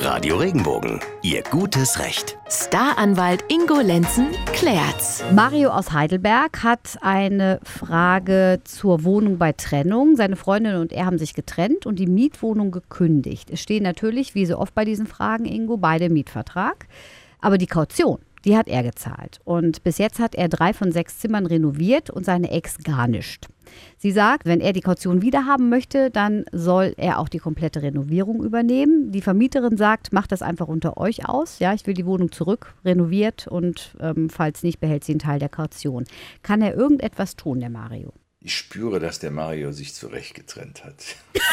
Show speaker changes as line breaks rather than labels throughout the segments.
Radio Regenbogen, Ihr gutes Recht.
Staranwalt Ingo Lenzen klärt's.
Mario aus Heidelberg hat eine Frage zur Wohnung bei Trennung. Seine Freundin und er haben sich getrennt und die Mietwohnung gekündigt. Es stehen natürlich, wie so oft bei diesen Fragen, Ingo, beide im Mietvertrag. Aber die Kaution, die hat er gezahlt. Und bis jetzt hat er drei von sechs Zimmern renoviert und seine Ex gar nicht. Sie sagt, wenn er die Kaution wiederhaben möchte, dann soll er auch die komplette Renovierung übernehmen. Die Vermieterin sagt, macht das einfach unter euch aus. Ja, ich will die Wohnung zurück, renoviert und ähm, falls nicht, behält sie einen Teil der Kaution. Kann er irgendetwas tun, der Mario?
Ich spüre, dass der Mario sich zurecht getrennt hat.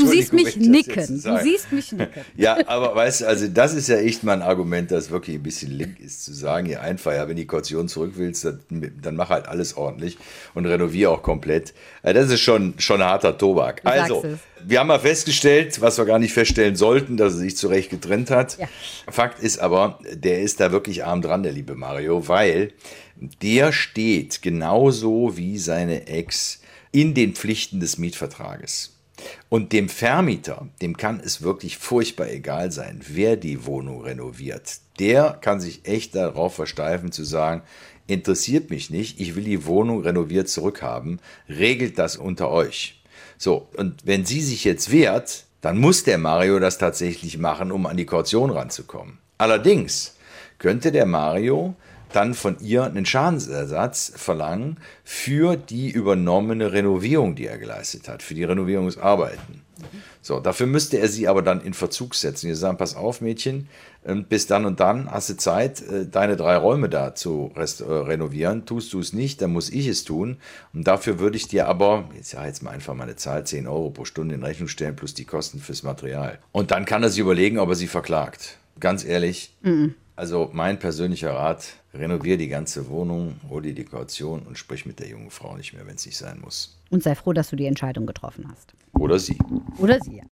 Du siehst mich nicken. Du siehst mich nicken.
Ja, aber weißt du, also das ist ja echt mal ein Argument, das wirklich ein bisschen link ist, zu sagen, ja einfach, ja, wenn die Kaution zurück willst, dann, dann mach halt alles ordentlich und renovier auch komplett. Äh, Das ist schon, schon harter Tobak.
Du
Also, wir haben mal festgestellt, was wir gar nicht feststellen sollten, dass er sich zurecht getrennt hat.
Ja.
Fakt ist aber, der ist da wirklich arm dran, der liebe Mario, weil der steht genauso wie seine Ex in den Pflichten des Mietvertrages. Und dem Vermieter, dem kann es wirklich furchtbar egal sein, wer die Wohnung renoviert. Der kann sich echt darauf versteifen zu sagen, interessiert mich nicht, ich will die Wohnung renoviert zurückhaben, regelt das unter euch. So, und wenn sie sich jetzt wehrt, dann muss der Mario das tatsächlich machen, um an die Kaution ranzukommen. Allerdings könnte der Mario dann von ihr einen Schadensersatz verlangen für die übernommene Renovierung, die er geleistet hat, für die Renovierungsarbeiten. So, dafür müsste er sie aber dann in Verzug setzen. Wir sagen, pass auf, Mädchen, ähm, bis dann und dann hast du Zeit, äh, deine drei Räume da zu äh, renovieren. Tust du es nicht, dann muss ich es tun. Und dafür würde ich dir aber, jetzt ja jetzt mal einfach mal eine Zahl, 10 Euro pro Stunde in Rechnung stellen, plus die Kosten fürs Material. Und dann kann er sich überlegen, ob er sie verklagt. Ganz ehrlich, also mein persönlicher Rat, renovier die ganze Wohnung, hol dir die Kaution und sprich mit der jungen Frau nicht mehr, wenn es nicht sein muss.
Und sei froh, dass du die Entscheidung getroffen hast.
Oder sie.
Oder sie.